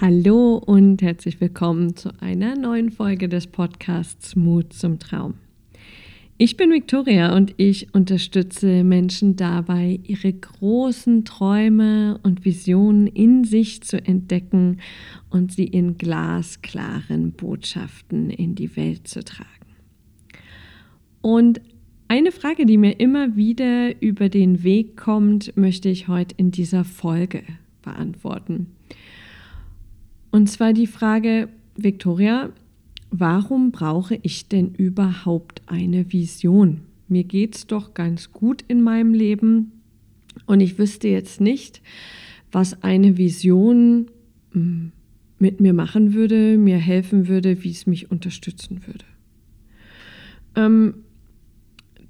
Hallo und herzlich willkommen zu einer neuen Folge des Podcasts Mut zum Traum. Ich bin Victoria und ich unterstütze Menschen dabei, ihre großen Träume und Visionen in sich zu entdecken und sie in glasklaren Botschaften in die Welt zu tragen. Und eine Frage, die mir immer wieder über den Weg kommt, möchte ich heute in dieser Folge beantworten. Und zwar die Frage, Victoria, warum brauche ich denn überhaupt eine Vision? Mir geht es doch ganz gut in meinem Leben und ich wüsste jetzt nicht, was eine Vision hm, mit mir machen würde, mir helfen würde, wie es mich unterstützen würde. Ähm,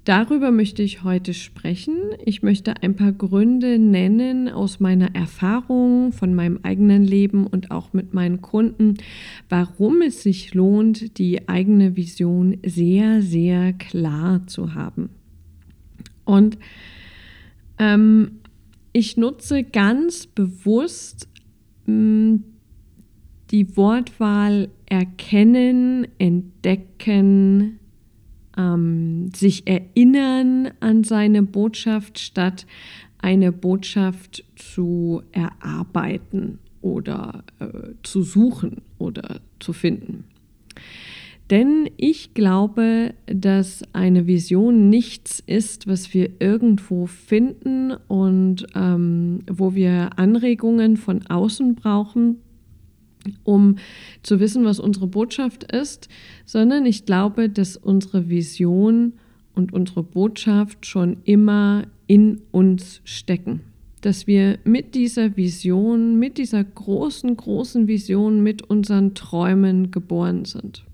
Darüber möchte ich heute sprechen. Ich möchte ein paar Gründe nennen aus meiner Erfahrung, von meinem eigenen Leben und auch mit meinen Kunden, warum es sich lohnt, die eigene Vision sehr, sehr klar zu haben. Und ähm, ich nutze ganz bewusst mh, hm, die Wortwahl erkennen, entdecken, ähm, sich erinnern an seine Botschaft, statt eine Botschaft zu erarbeiten oder äh, zu suchen oder zu finden. Denn ich glaube, dass eine Vision nichts ist, was wir irgendwo finden und ähm, wo wir Anregungen von außen brauchen, um zu wissen, was unsere Botschaft ist, sondern ich glaube, dass unsere Vision und unsere Botschaft schon immer in uns stecken. Dass wir mit dieser Vision, mit dieser großen, großen Vision, mit unseren Träumen geboren sind.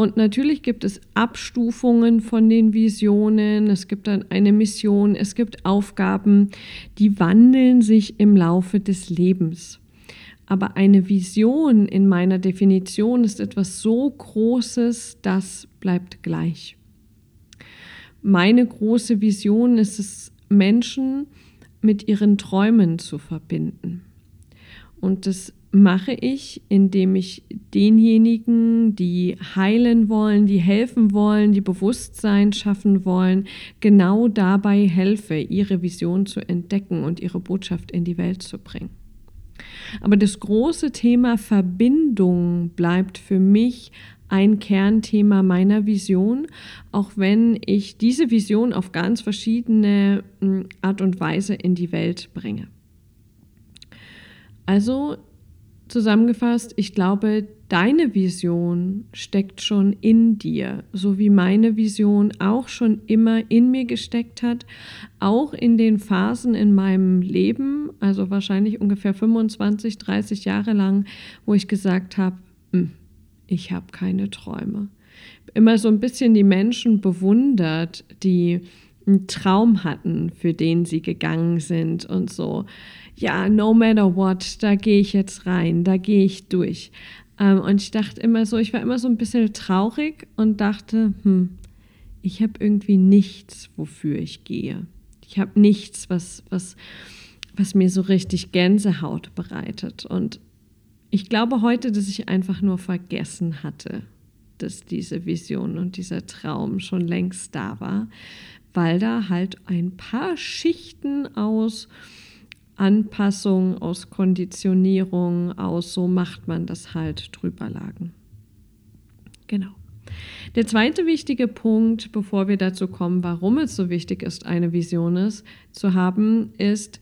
Und natürlich gibt es Abstufungen von den Visionen, es gibt dann eine Mission, es gibt Aufgaben, die wandeln sich im Laufe des Lebens. Aber eine Vision in meiner Definition ist etwas so Großes, das bleibt gleich. Meine große Vision ist es, Menschen mit ihren Träumen zu verbinden. Und das mache ich, indem ich denjenigen, die heilen wollen, die helfen wollen, die Bewusstsein schaffen wollen, genau dabei helfe, ihre Vision zu entdecken und ihre Botschaft in die Welt zu bringen. Aber das große Thema Verbindung bleibt für mich ein Kernthema meiner Vision, auch wenn ich diese Vision auf ganz verschiedene hm, Art und Weise in die Welt bringe. Also zusammengefasst, ich glaube, deine Vision steckt schon in dir, so wie meine Vision auch schon immer in mir gesteckt hat, auch in den Phasen in meinem Leben, also wahrscheinlich ungefähr 25, 30 Jahre lang, wo ich gesagt habe, hm, ich habe keine Träume. Immer so ein bisschen die Menschen bewundert, die einen Traum hatten, für den sie gegangen sind und so, ja, no matter what, da gehe ich jetzt rein, da gehe ich durch. Ähm, und ich dachte immer so, ich war immer so ein bisschen traurig und dachte, hm, ich habe irgendwie nichts, wofür ich gehe. Ich habe nichts, was, was, was mir so richtig Gänsehaut bereitet. Und ich glaube heute, dass ich einfach nur vergessen hatte, dass diese Vision und dieser Traum schon längst da war, weil da halt ein paar Schichten aus Anpassung, aus Konditionierung, aus so macht man das halt drüber lagen. Genau. Der zweite wichtige Punkt, bevor wir dazu kommen, warum es so wichtig ist, eine Vision ist, zu haben, ist,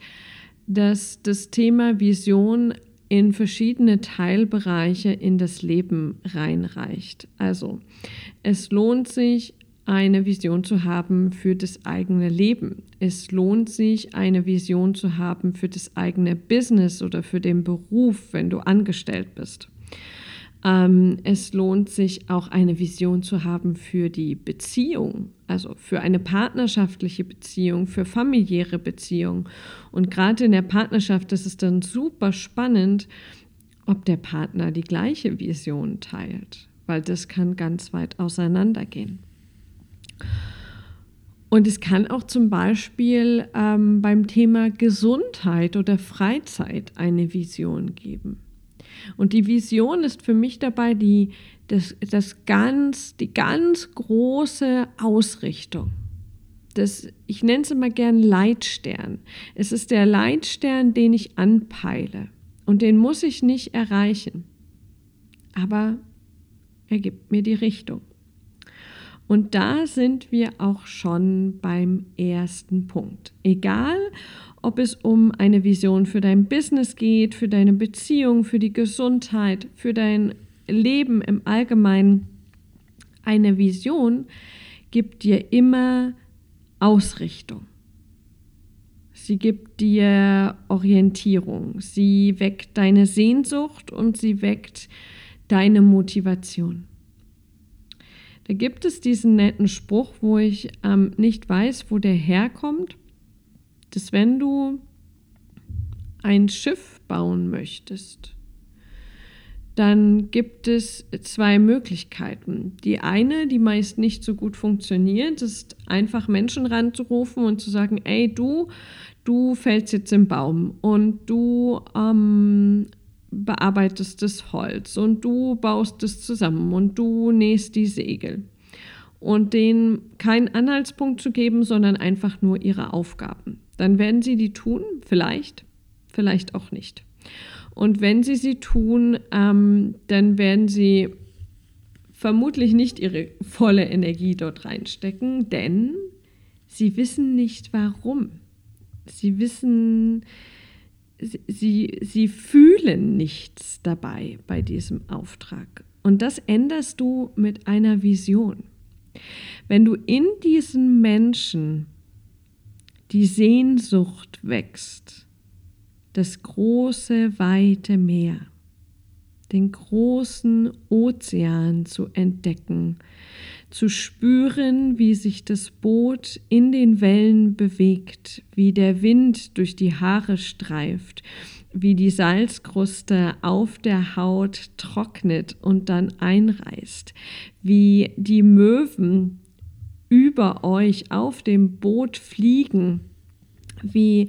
dass das Thema Vision in verschiedene Teilbereiche in das Leben reinreicht. Also es lohnt sich, eine Vision zu haben für das eigene Leben. Es lohnt sich, eine Vision zu haben für das eigene Business oder für den Beruf, wenn du angestellt bist. Ähm, es lohnt sich auch eine Vision zu haben für die Beziehung, also für eine partnerschaftliche Beziehung, für familiäre Beziehung. Und gerade in der Partnerschaft ist es dann super spannend, ob der Partner die gleiche Vision teilt, weil das kann ganz weit auseinandergehen. Und es kann auch zum Beispiel ähm, beim Thema Gesundheit oder Freizeit eine Vision geben. Und die Vision ist für mich dabei die, das, das ganz, die ganz große Ausrichtung. Das, ich nenne es immer gern Leitstern. Es ist der Leitstern, den ich anpeile. Und den muss ich nicht erreichen. Aber er gibt mir die Richtung. Und da sind wir auch schon beim ersten Punkt. Egal, ob es um eine Vision für dein Business geht, für deine Beziehung, für die Gesundheit, für dein Leben im Allgemeinen, eine Vision gibt dir immer Ausrichtung. Sie gibt dir Orientierung. Sie weckt deine Sehnsucht und sie weckt deine Motivation. Da gibt es diesen netten Spruch, wo ich ähm, nicht weiß, wo der herkommt, dass wenn du ein Schiff bauen möchtest, dann gibt es zwei Möglichkeiten. Die eine, die meist nicht so gut funktioniert, ist einfach Menschen ranzurufen und zu sagen, ey du, du fällst jetzt im Baum und du ähm, bearbeitest das Holz und du baust es zusammen und du nähst die Segel. Und denen keinen Anhaltspunkt zu geben, sondern einfach nur ihre Aufgaben. Dann werden sie die tun, vielleicht, vielleicht auch nicht. Und wenn sie sie tun, ähm, dann werden sie vermutlich nicht ihre volle Energie dort reinstecken, denn sie wissen nicht warum. Sie wissen, sie, sie fühlen nichts dabei bei diesem Auftrag. Und das änderst du mit einer Vision. Wenn du in diesen Menschen die Sehnsucht wächst, das große, weite Meer, den großen Ozean zu entdecken, zu spüren, wie sich das Boot in den Wellen bewegt, wie der Wind durch die Haare streift, wie die Salzkruste auf der Haut trocknet und dann einreißt, wie die Möwen über euch auf dem Boot fliegen wie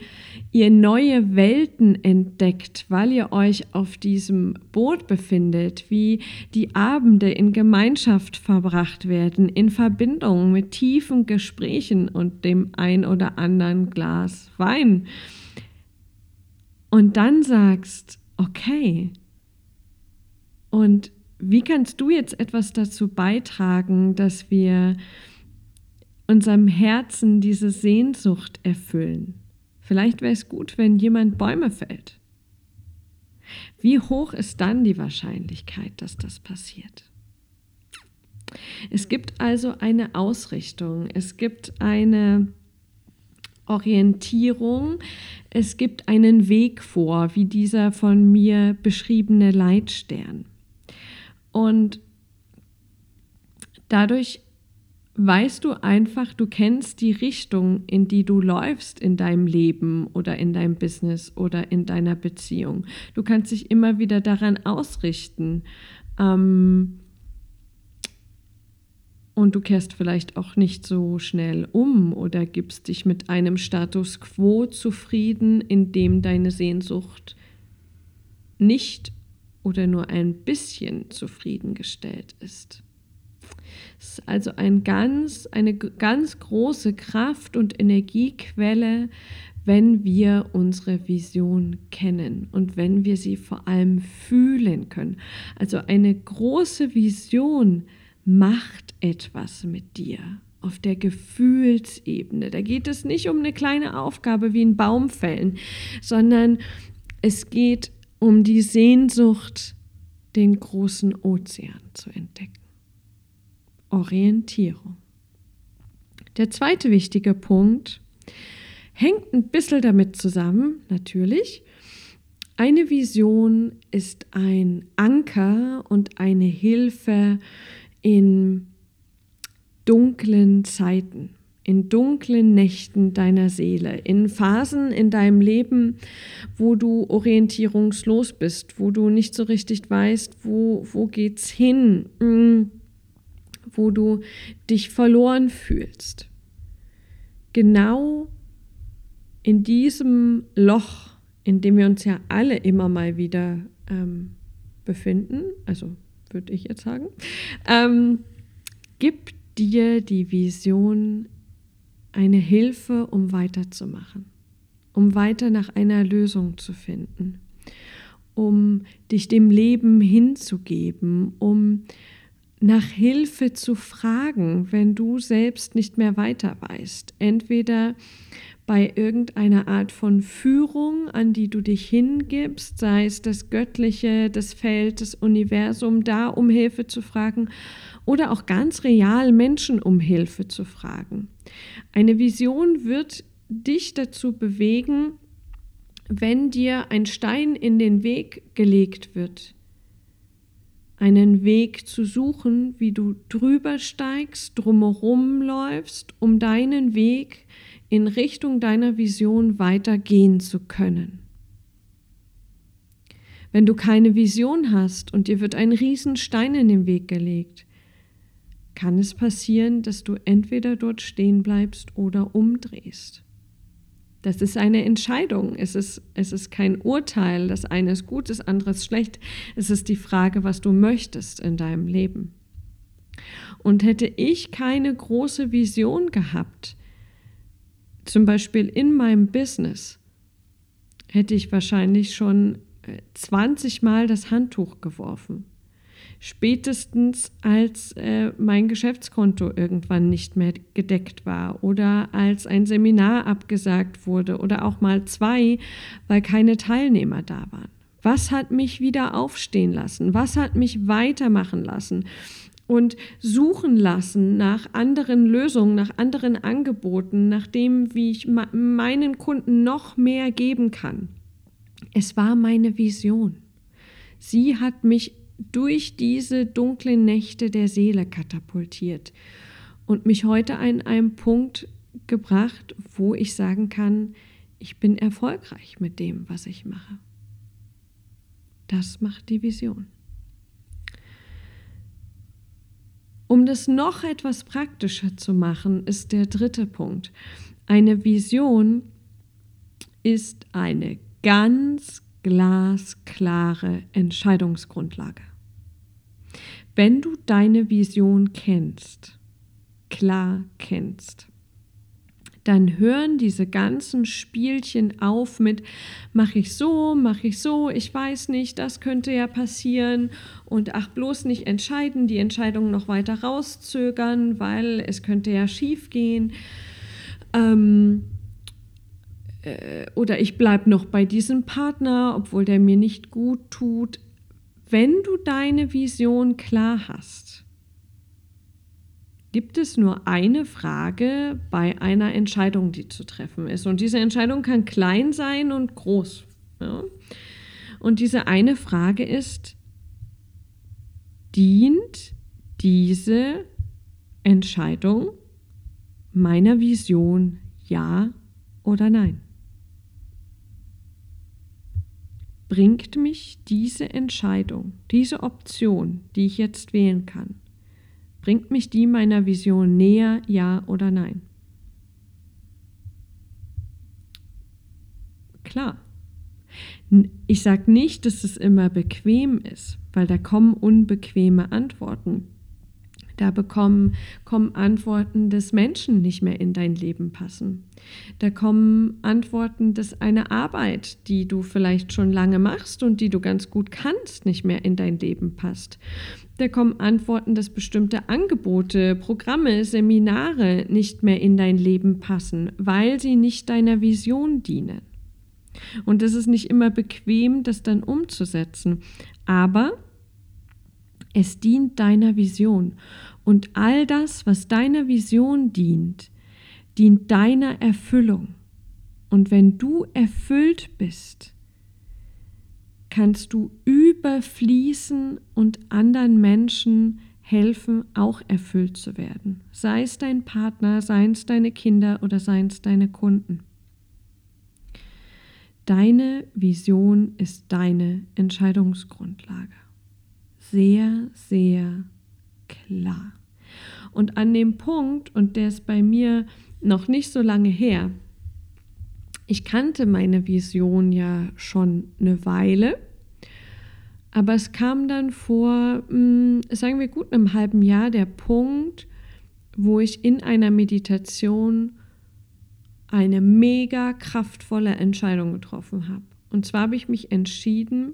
ihr neue Welten entdeckt, weil ihr euch auf diesem Boot befindet, wie die Abende in Gemeinschaft verbracht werden, in Verbindung mit tiefen Gesprächen und dem ein oder anderen Glas Wein. Und dann sagst, okay, und wie kannst du jetzt etwas dazu beitragen, dass wir unserem Herzen diese Sehnsucht erfüllen. Vielleicht wäre es gut, wenn jemand Bäume fällt. Wie hoch ist dann die Wahrscheinlichkeit, dass das passiert? Es gibt also eine Ausrichtung, es gibt eine Orientierung, es gibt einen Weg vor, wie dieser von mir beschriebene Leitstern. Und dadurch weißt du einfach, du kennst die Richtung, in die du läufst in deinem Leben oder in deinem Business oder in deiner Beziehung. Du kannst dich immer wieder daran ausrichten. Ähm, und du kehrst vielleicht auch nicht so schnell um oder gibst dich mit einem Status quo zufrieden, in dem deine Sehnsucht nicht oder nur ein bisschen zufriedengestellt ist. Es ist also ein ganz, eine ganz große Kraft und Energiequelle, wenn wir unsere Vision kennen und wenn wir sie vor allem fühlen können. Also eine große Vision macht etwas mit dir auf der Gefühlsebene. Da geht es nicht um eine kleine Aufgabe wie ein Baum fällen, sondern es geht um die Sehnsucht, den großen Ozean zu entdecken. Orientierung. Der zweite wichtige Punkt hängt ein bisschen damit zusammen, natürlich. Eine Vision ist ein Anker und eine Hilfe in dunklen Zeiten, in dunklen Nächten deiner Seele, in Phasen in deinem Leben, wo du orientierungslos bist, wo du nicht so richtig weißt, wo, wo geht's hin. Hm wo du dich verloren fühlst. Genau in diesem Loch, in dem wir uns ja alle immer mal wieder ähm, befinden, also würde ich jetzt sagen, ähm, gibt dir die Vision eine Hilfe, um weiterzumachen, um weiter nach einer Lösung zu finden, um dich dem Leben hinzugeben, um nach Hilfe zu fragen, wenn du selbst nicht mehr weiter weißt. Entweder bei irgendeiner Art von Führung, an die du dich hingibst, sei es das Göttliche, das Feld, das Universum, da um Hilfe zu fragen oder auch ganz real Menschen um Hilfe zu fragen. Eine Vision wird dich dazu bewegen, wenn dir ein Stein in den Weg gelegt wird, einen Weg zu suchen, wie du drüber steigst, drumherum läufst, um deinen Weg in Richtung deiner Vision weitergehen zu können. Wenn du keine Vision hast und dir wird ein Riesenstein in den Weg gelegt, kann es passieren, dass du entweder dort stehen bleibst oder umdrehst. Das ist eine Entscheidung. Es ist, es ist kein Urteil. Das eine ist gut, das andere ist schlecht. Es ist die Frage, was du möchtest in deinem Leben. Und hätte ich keine große Vision gehabt, zum Beispiel in meinem Business, hätte ich wahrscheinlich schon 20 äh, Mal das Handtuch geworfen. Spätestens als äh, mein Geschäftskonto irgendwann nicht mehr gedeckt war oder als ein Seminar abgesagt wurde oder auch mal zwei, weil keine Teilnehmer da waren. Was hat mich wieder aufstehen lassen? Was hat mich weitermachen lassen? Und suchen lassen nach anderen Lösungen, nach anderen Angeboten, nach dem, wie ich meinen Kunden noch mehr geben kann. Es war meine Vision. Sie hat mich durch diese dunklen Nächte der Seele katapultiert und mich heute an einem Punkt gebracht, wo ich sagen kann, ich bin erfolgreich mit dem, was ich mache. Das macht die Vision. Um das noch etwas praktischer zu machen, ist der dritte Punkt. Eine Vision ist eine ganz glasklare Entscheidungsgrundlage. Wenn du deine Vision kennst, klar kennst, dann hören diese ganzen Spielchen auf mit, mache ich so, mache ich so, ich weiß nicht, das könnte ja passieren und ach bloß nicht entscheiden, die Entscheidung noch weiter rauszögern, weil es könnte ja schief gehen. Ähm, äh, oder ich bleibe noch bei diesem Partner, obwohl der mir nicht gut tut. Wenn du deine Vision klar hast, gibt es nur eine Frage bei einer Entscheidung, die zu treffen ist. Und diese Entscheidung kann klein sein und groß. Ja? Und diese eine Frage ist, dient diese Entscheidung meiner Vision ja oder nein? Bringt mich diese Entscheidung, diese Option, die ich jetzt wählen kann, Bringt mich die meiner Vision näher, ja oder nein? Klar. Ich sage nicht, dass es immer bequem ist, weil da kommen unbequeme Antworten. Da bekommen, kommen Antworten, dass Menschen nicht mehr in dein Leben passen. Da kommen Antworten, dass eine Arbeit, die du vielleicht schon lange machst und die du ganz gut kannst, nicht mehr in dein Leben passt. Da kommen Antworten, dass bestimmte Angebote, Programme, Seminare nicht mehr in dein Leben passen, weil sie nicht deiner Vision dienen. Und es ist nicht immer bequem, das dann umzusetzen. Aber es dient deiner Vision. Und all das, was deiner Vision dient, dient deiner Erfüllung. Und wenn du erfüllt bist, kannst du überfließen und anderen Menschen helfen, auch erfüllt zu werden. Sei es dein Partner, seien es deine Kinder oder seien es deine Kunden. Deine Vision ist deine Entscheidungsgrundlage sehr, sehr klar. Und an dem Punkt, und der ist bei mir noch nicht so lange her, ich kannte meine Vision ja schon eine Weile, Aber es kam dann vor, hm, sagen wir gut einem halben Jahr, der Punkt, wo ich in einer Meditation eine mega kraftvolle Entscheidung getroffen habe. Und zwar habe ich mich entschieden,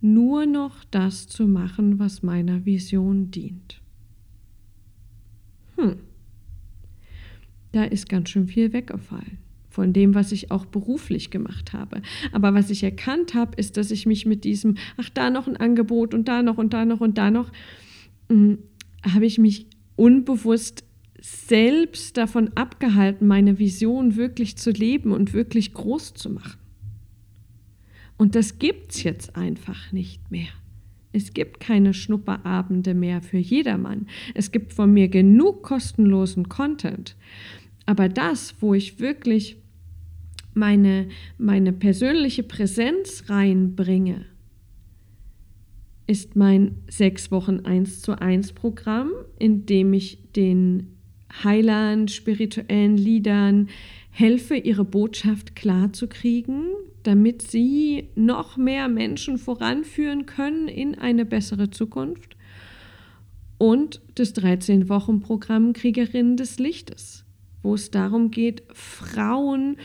nur noch das zu machen, was meiner Vision dient. Hm, da ist ganz schön viel weggefallen von dem, was ich auch beruflich gemacht habe. Aber was ich erkannt habe, ist, dass ich mich mit diesem, ach, da noch ein Angebot und da noch und da noch und da noch, hm, habe ich mich unbewusst selbst davon abgehalten, meine Vision wirklich zu leben und wirklich groß zu machen. Und das gibt es jetzt einfach nicht mehr. Es gibt keine Schnupperabende mehr für jedermann. Es gibt von mir genug kostenlosen Content. Aber das, wo ich wirklich meine, meine persönliche Präsenz reinbringe, ist mein sechs Wochen 1 zu 1 Programm, in dem ich den Heilern, spirituellen Liedern helfe, ihre Botschaft klar zu kriegen, damit sie noch mehr Menschen voranführen können in eine bessere Zukunft. Und das 13-Wochen-Programm Kriegerinnen des Lichtes, wo es darum geht, Frauen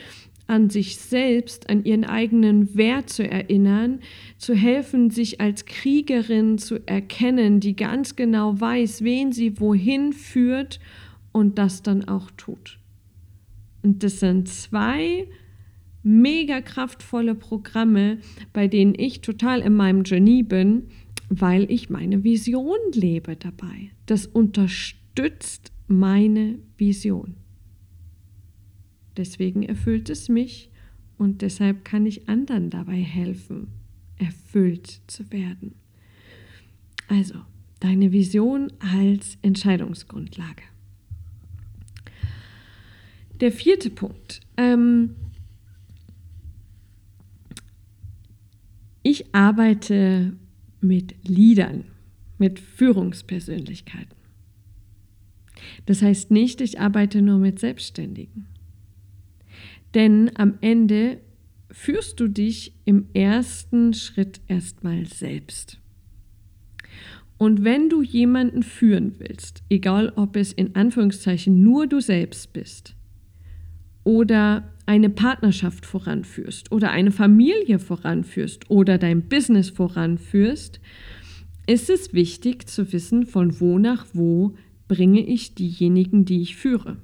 an sich selbst, an ihren eigenen Wert zu erinnern, zu helfen, sich als Kriegerin zu erkennen, die ganz genau weiß, wen sie wohin führt und das dann auch tut. Und das sind zwei mega kraftvolle Programme, bei denen ich total in meinem Genie bin, weil ich meine Vision lebe dabei. Das unterstützt meine Vision. Deswegen erfüllt es mich und deshalb kann ich anderen dabei helfen, erfüllt zu werden. Also, deine Vision als Entscheidungsgrundlage. Der vierte Punkt. Ähm, ich arbeite mit Liedern, mit Führungspersönlichkeiten. Das heißt nicht, ich arbeite nur mit Selbstständigen. Denn am Ende führst du dich im ersten Schritt erstmal selbst. Und wenn du jemanden führen willst, egal ob es in Anführungszeichen nur du selbst bist oder eine Partnerschaft voranführst oder eine Familie voranführst oder dein Business voranführst, ist es wichtig zu wissen, von wo nach wo bringe ich diejenigen, die ich führe.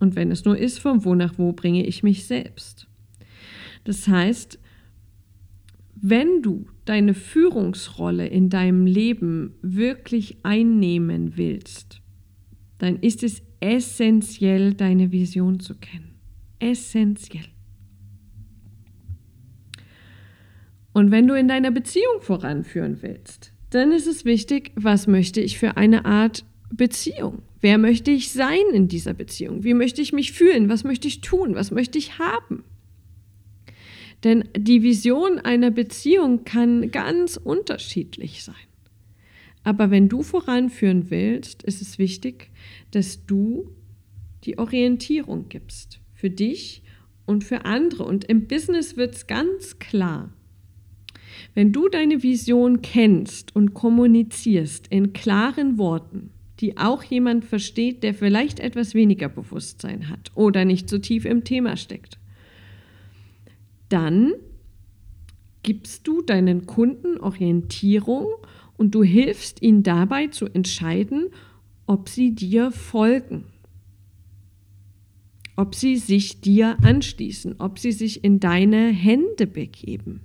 Und wenn es nur ist, von wo nach wo bringe ich mich selbst. Das heißt, wenn du deine Führungsrolle in deinem Leben wirklich einnehmen willst, dann ist es essentiell, deine Vision zu kennen. Essentiell. Und wenn du in deiner Beziehung voranführen willst, dann ist es wichtig, was möchte ich für eine Art Beziehung? Wer möchte ich sein in dieser Beziehung? Wie möchte ich mich fühlen? Was möchte ich tun? Was möchte ich haben? Denn die Vision einer Beziehung kann ganz unterschiedlich sein. Aber wenn du voranführen willst, ist es wichtig, dass du die Orientierung gibst für dich und für andere. Und im Business wird es ganz klar. Wenn du deine Vision kennst und kommunizierst in klaren Worten, die auch jemand versteht, der vielleicht etwas weniger Bewusstsein hat oder nicht so tief im Thema steckt. Dann gibst du deinen Kunden Orientierung und du hilfst ihnen dabei zu entscheiden, ob sie dir folgen, ob sie sich dir anschließen, ob sie sich in deine Hände begeben.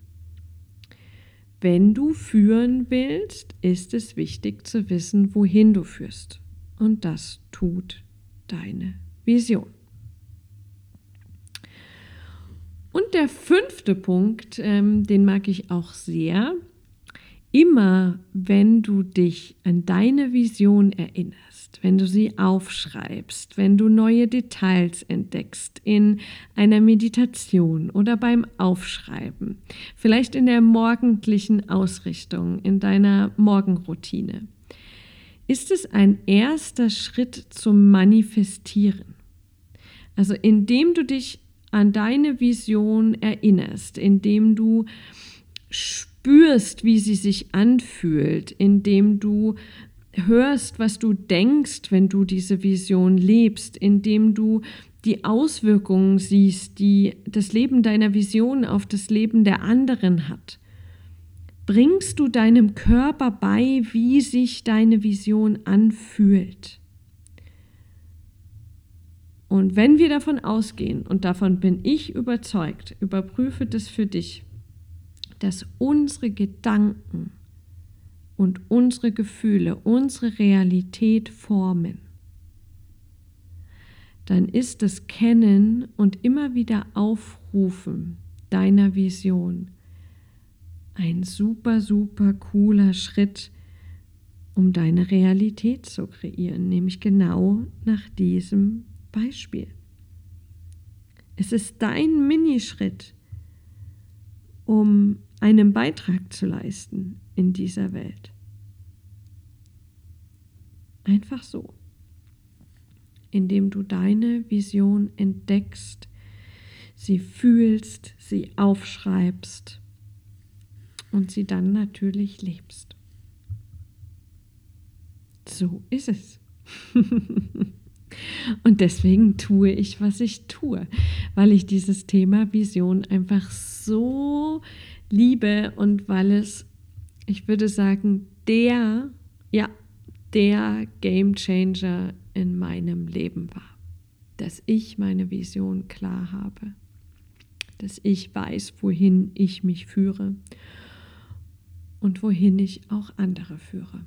Wenn du führen willst, ist es wichtig zu wissen, wohin du führst. Und das tut deine Vision. Und der fünfte Punkt, ähm, den mag ich auch sehr, immer wenn du dich an deine Vision erinnerst, wenn du sie aufschreibst, wenn du neue Details entdeckst in einer Meditation oder beim Aufschreiben, vielleicht in der morgendlichen Ausrichtung, in deiner Morgenroutine, ist es ein erster Schritt zum Manifestieren. Also indem du dich an deine Vision erinnerst, indem du spürst, wie sie sich anfühlt, indem du hörst, was du denkst, wenn du diese Vision lebst, indem du die Auswirkungen siehst, die das Leben deiner Vision auf das Leben der anderen hat. Bringst du deinem Körper bei, wie sich deine Vision anfühlt? Und wenn wir davon ausgehen, und davon bin ich überzeugt, überprüfe das für dich, dass unsere Gedanken und unsere Gefühle unsere Realität formen, dann ist das Kennen und immer wieder Aufrufen deiner Vision ein super, super cooler Schritt, um deine Realität zu kreieren, nämlich genau nach diesem Beispiel. Es ist dein Minischritt, um einen Beitrag zu leisten in dieser Welt. Einfach so, indem du deine Vision entdeckst, sie fühlst, sie aufschreibst und sie dann natürlich lebst. So ist es. und deswegen tue ich, was ich tue, weil ich dieses Thema Vision einfach so liebe und weil es, ich würde sagen, der, ja, der Game Changer in meinem Leben war. Dass ich meine Vision klar habe. Dass ich weiß, wohin ich mich führe und wohin ich auch andere führe.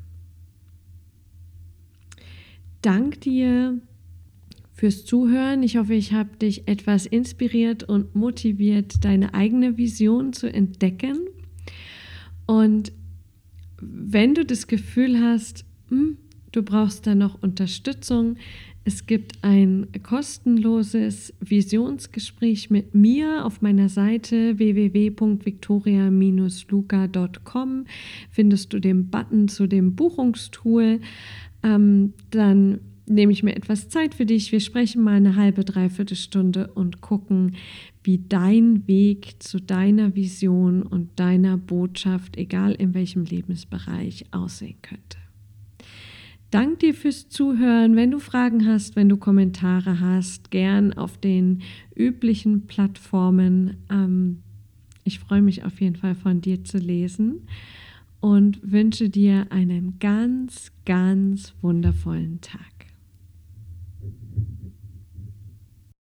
Dank dir fürs Zuhören. Ich hoffe, ich habe dich etwas inspiriert und motiviert, deine eigene Vision zu entdecken. Und wenn du das Gefühl hast, hm, du brauchst da noch Unterstützung, es gibt ein kostenloses Visionsgespräch mit mir auf meiner Seite www.victoria-luca.com. Findest du den Button zu dem Buchungstool. Ähm, dann nehme ich mir etwas Zeit für dich. Wir sprechen mal eine halbe, dreiviertel Stunde und gucken, wie dein Weg zu deiner Vision und deiner Botschaft, egal in welchem Lebensbereich, aussehen könnte. Dank dir fürs Zuhören. Wenn du Fragen hast, wenn du Kommentare hast, gern auf den üblichen Plattformen. Ähm, ich freue mich auf jeden Fall von dir zu lesen und wünsche dir einen ganz, ganz wundervollen Tag.